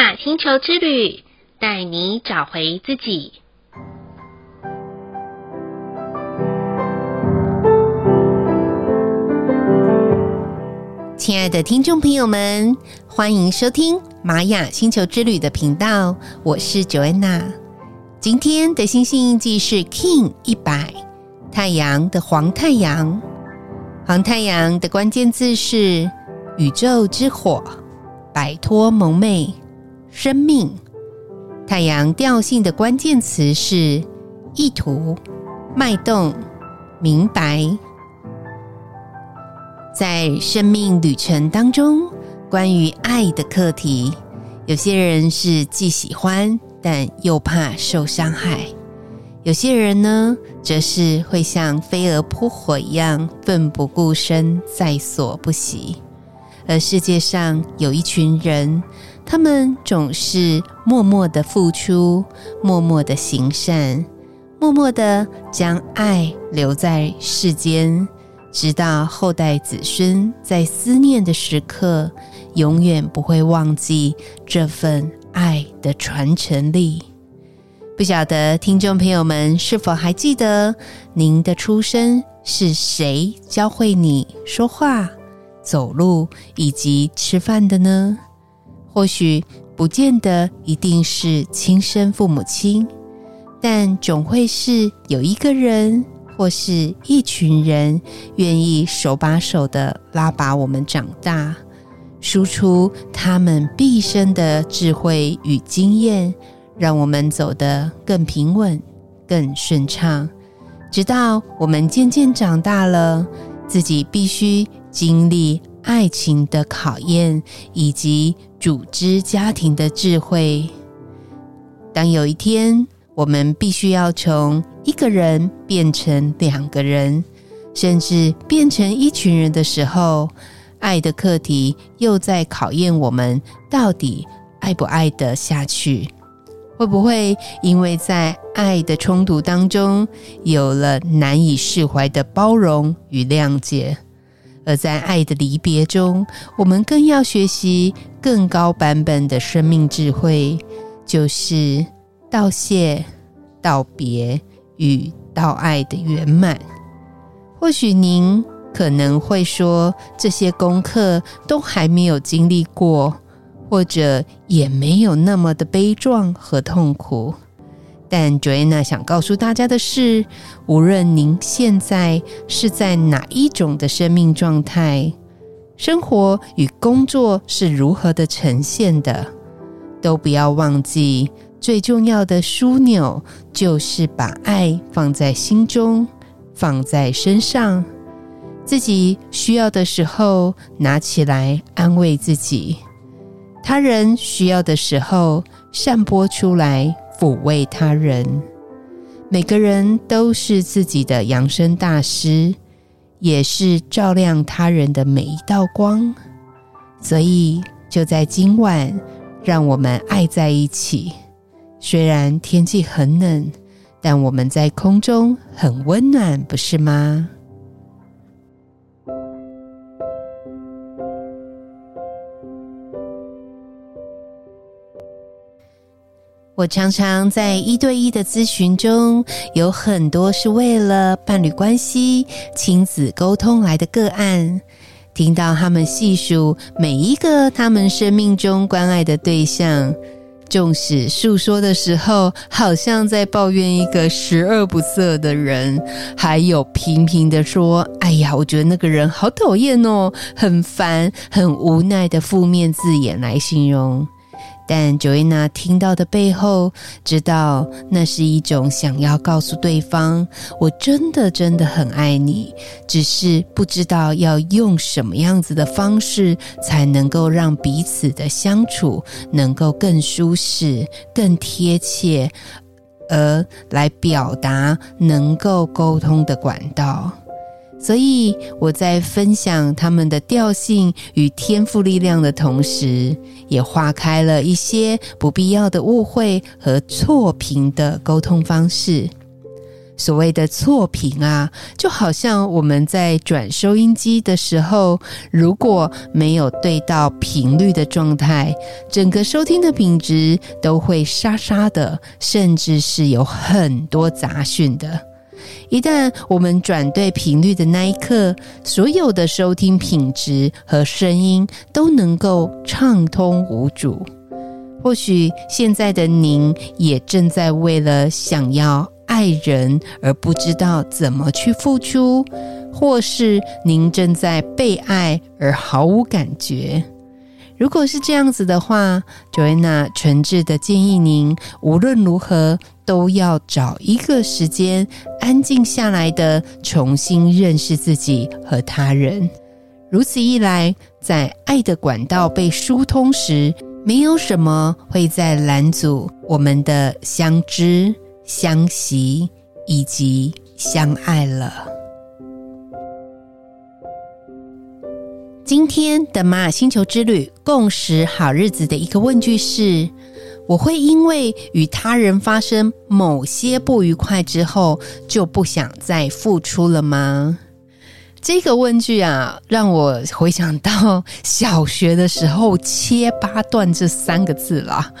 雅星球之旅，带你找回自己。亲爱的听众朋友们，欢迎收听玛雅星球之旅的频道，我是 Joanna。今天的星星印记是 King 一百，太阳的黄太阳。黄太阳的关键字是宇宙之火，摆脱蒙昧，生命。太阳调性的关键词是意图、脉动、明白。在生命旅程当中，关于爱的课题，有些人是既喜欢，但又怕受伤害；有些人呢，则是会像飞蛾扑火一样奋不顾身，在所不惜。而世界上有一群人，他们总是默默的付出，默默的行善，默默的将爱留在世间。直到后代子孙在思念的时刻，永远不会忘记这份爱的传承力。不晓得听众朋友们是否还记得您的出生是谁教会你说话、走路以及吃饭的呢？或许不见得一定是亲生父母亲，但总会是有一个人。或是一群人愿意手把手的拉拔我们长大，输出他们毕生的智慧与经验，让我们走得更平稳、更顺畅。直到我们渐渐长大了，自己必须经历爱情的考验，以及组织家庭的智慧。当有一天，我们必须要从一个人变成两个人，甚至变成一群人的时候，爱的课题又在考验我们到底爱不爱得下去？会不会因为在爱的冲突当中有了难以释怀的包容与谅解？而在爱的离别中，我们更要学习更高版本的生命智慧，就是。道谢、道别与道爱的圆满。或许您可能会说，这些功课都还没有经历过，或者也没有那么的悲壮和痛苦。但 Joanna 想告诉大家的是，无论您现在是在哪一种的生命状态，生活与工作是如何的呈现的，都不要忘记。最重要的枢纽就是把爱放在心中，放在身上，自己需要的时候拿起来安慰自己，他人需要的时候散播出来抚慰他人。每个人都是自己的扬升大师，也是照亮他人的每一道光。所以就在今晚，让我们爱在一起。虽然天气很冷，但我们在空中很温暖，不是吗？我常常在一对一的咨询中，有很多是为了伴侣关系、亲子沟通来的个案，听到他们细数每一个他们生命中关爱的对象。纵使诉说的时候，好像在抱怨一个十恶不赦的人，还有频频的说：“哎呀，我觉得那个人好讨厌哦，很烦，很无奈”的负面字眼来形容。但 Joanna 听到的背后，知道那是一种想要告诉对方，我真的真的很爱你，只是不知道要用什么样子的方式，才能够让彼此的相处能够更舒适、更贴切，而来表达能够沟通的管道。所以我在分享他们的调性与天赋力量的同时，也化开了一些不必要的误会和错评的沟通方式。所谓的错频啊，就好像我们在转收音机的时候，如果没有对到频率的状态，整个收听的品质都会沙沙的，甚至是有很多杂讯的。一旦我们转对频率的那一刻，所有的收听品质和声音都能够畅通无阻。或许现在的您也正在为了想要爱人而不知道怎么去付出，或是您正在被爱而毫无感觉。如果是这样子的话，Joanna 诚挚的建议您，无论如何都要找一个时间安静下来的重新认识自己和他人。如此一来，在爱的管道被疏通时，没有什么会再拦阻我们的相知、相惜以及相爱了。今天的玛雅星球之旅共识好日子的一个问句是：我会因为与他人发生某些不愉快之后，就不想再付出了吗？这个问句啊，让我回想到小学的时候“切八段”这三个字啦。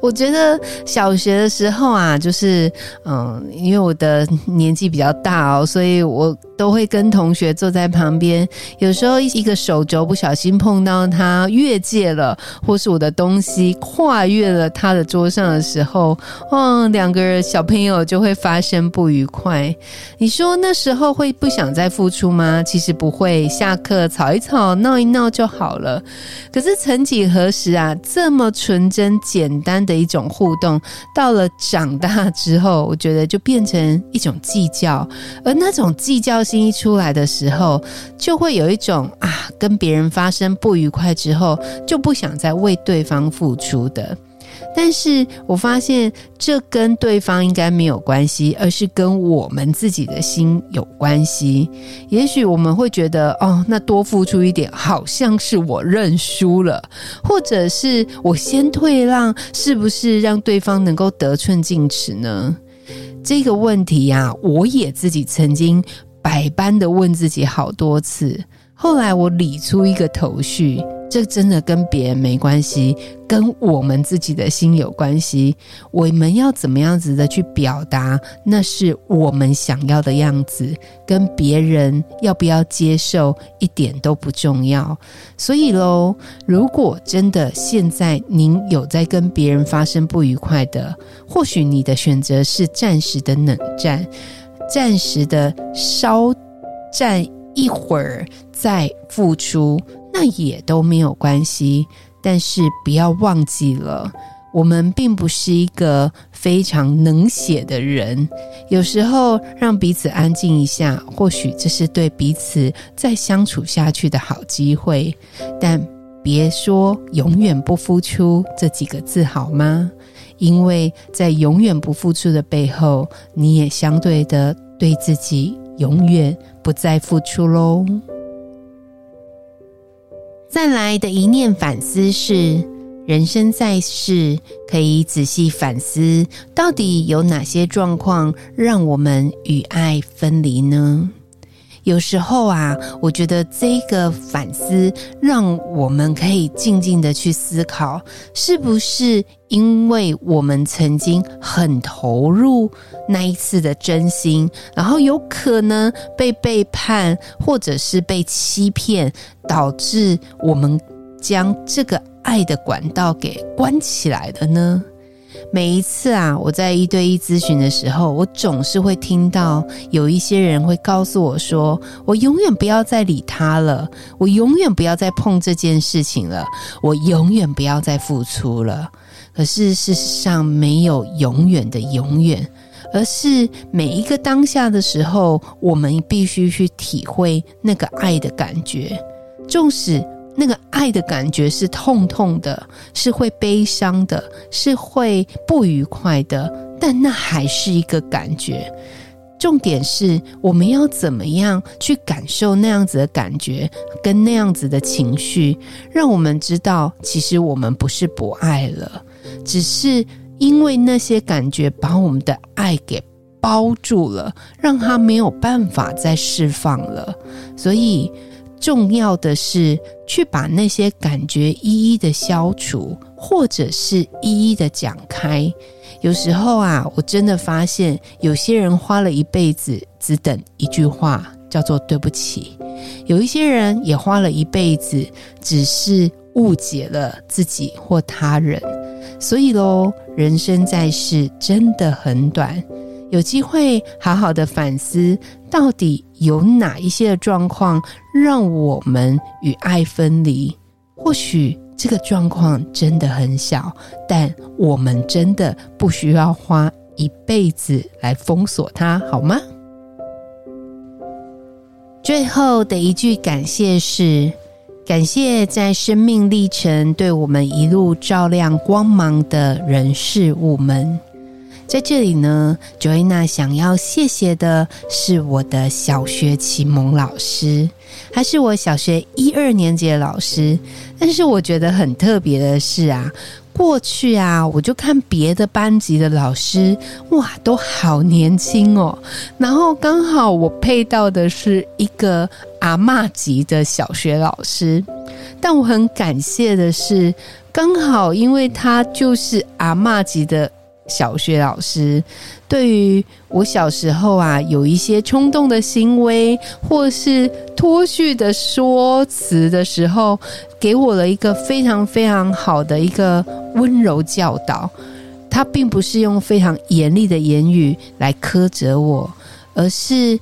我觉得小学的时候啊，就是嗯，因为我的年纪比较大哦，所以我。都会跟同学坐在旁边，有时候一个手肘不小心碰到他越界了，或是我的东西跨越了他的桌上的时候，哦，两个小朋友就会发生不愉快。你说那时候会不想再付出吗？其实不会，下课吵一吵，闹一闹就好了。可是曾几何时啊，这么纯真简单的一种互动，到了长大之后，我觉得就变成一种计较，而那种计较。心一出来的时候，就会有一种啊，跟别人发生不愉快之后，就不想再为对方付出的。但是我发现，这跟对方应该没有关系，而是跟我们自己的心有关系。也许我们会觉得，哦，那多付出一点，好像是我认输了，或者是我先退让，是不是让对方能够得寸进尺呢？这个问题呀，我也自己曾经。百般的问自己好多次，后来我理出一个头绪：这真的跟别人没关系，跟我们自己的心有关系。我们要怎么样子的去表达，那是我们想要的样子，跟别人要不要接受一点都不重要。所以喽，如果真的现在您有在跟别人发生不愉快的，或许你的选择是暂时的冷战。暂时的稍暂一会儿再付出，那也都没有关系。但是不要忘记了，我们并不是一个非常能写的人。有时候让彼此安静一下，或许这是对彼此再相处下去的好机会。但别说永远不付出这几个字好吗？因为在永远不付出的背后，你也相对的对自己永远不再付出喽。再来的一念反思是：人生在世，可以仔细反思，到底有哪些状况让我们与爱分离呢？有时候啊，我觉得这个反思让我们可以静静的去思考，是不是因为我们曾经很投入那一次的真心，然后有可能被背叛，或者是被欺骗，导致我们将这个爱的管道给关起来了呢？每一次啊，我在一对一咨询的时候，我总是会听到有一些人会告诉我说：“我永远不要再理他了，我永远不要再碰这件事情了，我永远不要再付出了。”可是事实上，没有永远的永远，而是每一个当下的时候，我们必须去体会那个爱的感觉，纵使。那个爱的感觉是痛痛的，是会悲伤的，是会不愉快的，但那还是一个感觉。重点是我们要怎么样去感受那样子的感觉，跟那样子的情绪，让我们知道，其实我们不是不爱了，只是因为那些感觉把我们的爱给包住了，让他没有办法再释放了。所以重要的是去把那些感觉一一的消除，或者是一一的讲开。有时候啊，我真的发现有些人花了一辈子，只等一句话，叫做对不起。有一些人也花了一辈子，只是误解了自己或他人。所以喽，人生在世真的很短，有机会好好的反思，到底有哪一些的状况让我们与爱分离？或许这个状况真的很小，但我们真的不需要花一辈子来封锁它，好吗？最后的一句感谢是：感谢在生命历程对我们一路照亮光芒的人事物们。在这里呢，Joanna 想要谢谢的是我的小学启蒙老师，他是我小学一二年级的老师。但是我觉得很特别的是啊。过去啊，我就看别的班级的老师，哇，都好年轻哦。然后刚好我配到的是一个阿嬷级的小学老师，但我很感谢的是，刚好因为他就是阿嬷级的。小学老师对于我小时候啊，有一些冲动的行为，或是脱序的说辞的时候，给我了一个非常非常好的一个温柔教导。他并不是用非常严厉的言语来苛责我，而是，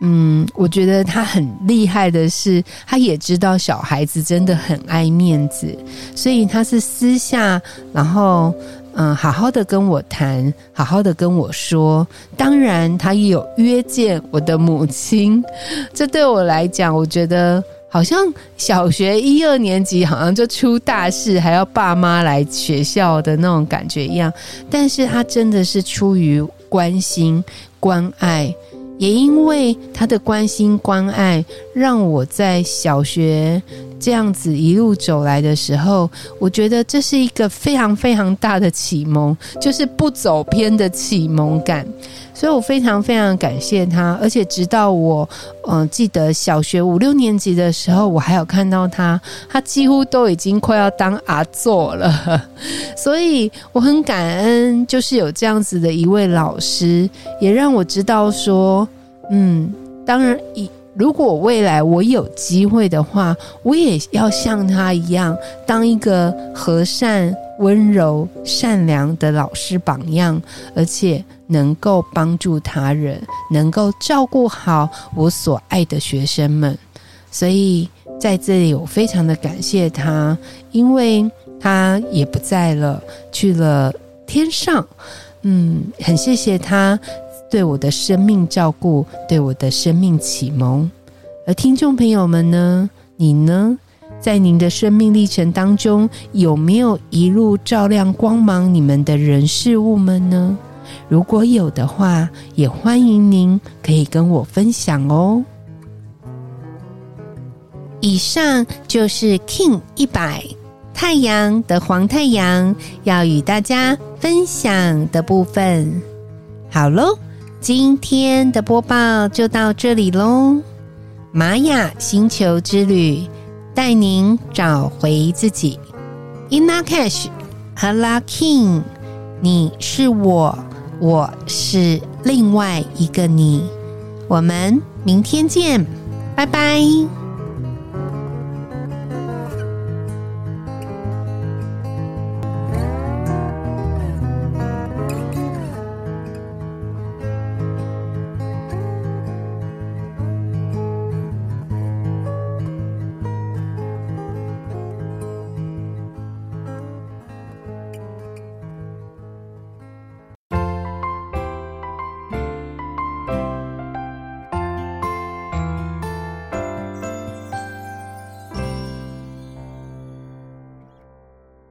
嗯，我觉得他很厉害的是，他也知道小孩子真的很爱面子，所以他是私下，然后。嗯，好好的跟我谈，好好的跟我说。当然，他也有约见我的母亲。这对我来讲，我觉得好像小学一二年级，好像就出大事，还要爸妈来学校的那种感觉一样。但是他真的是出于关心、关爱。也因为他的关心关爱，让我在小学这样子一路走来的时候，我觉得这是一个非常非常大的启蒙，就是不走偏的启蒙感。所以我非常非常感谢他，而且直到我嗯、记得小学五六年级的时候，我还有看到他，他几乎都已经快要当阿祖了。所以我很感恩，就是有这样子的一位老师，也让我知道说，嗯，当然以。如果未来我有机会的话，我也要像他一样，当一个和善、温柔、善良的老师榜样，而且能够帮助他人，能够照顾好我所爱的学生们。所以在这里，我非常的感谢他，因为他也不在了，去了天上。嗯，很谢谢他。对我的生命照顾，对我的生命启蒙，而听众朋友们呢？你呢？在您的生命历程当中，有没有一路照亮光芒你们的人事物们呢？如果有的话，也欢迎您可以跟我分享哦。以上就是 King 一百太阳的黄太阳要与大家分享的部分。好喽。今天的播报就到这里喽，玛雅星球之旅带您找回自己。Inna Cash 和 La King，你是我，我是另外一个你。我们明天见，拜拜。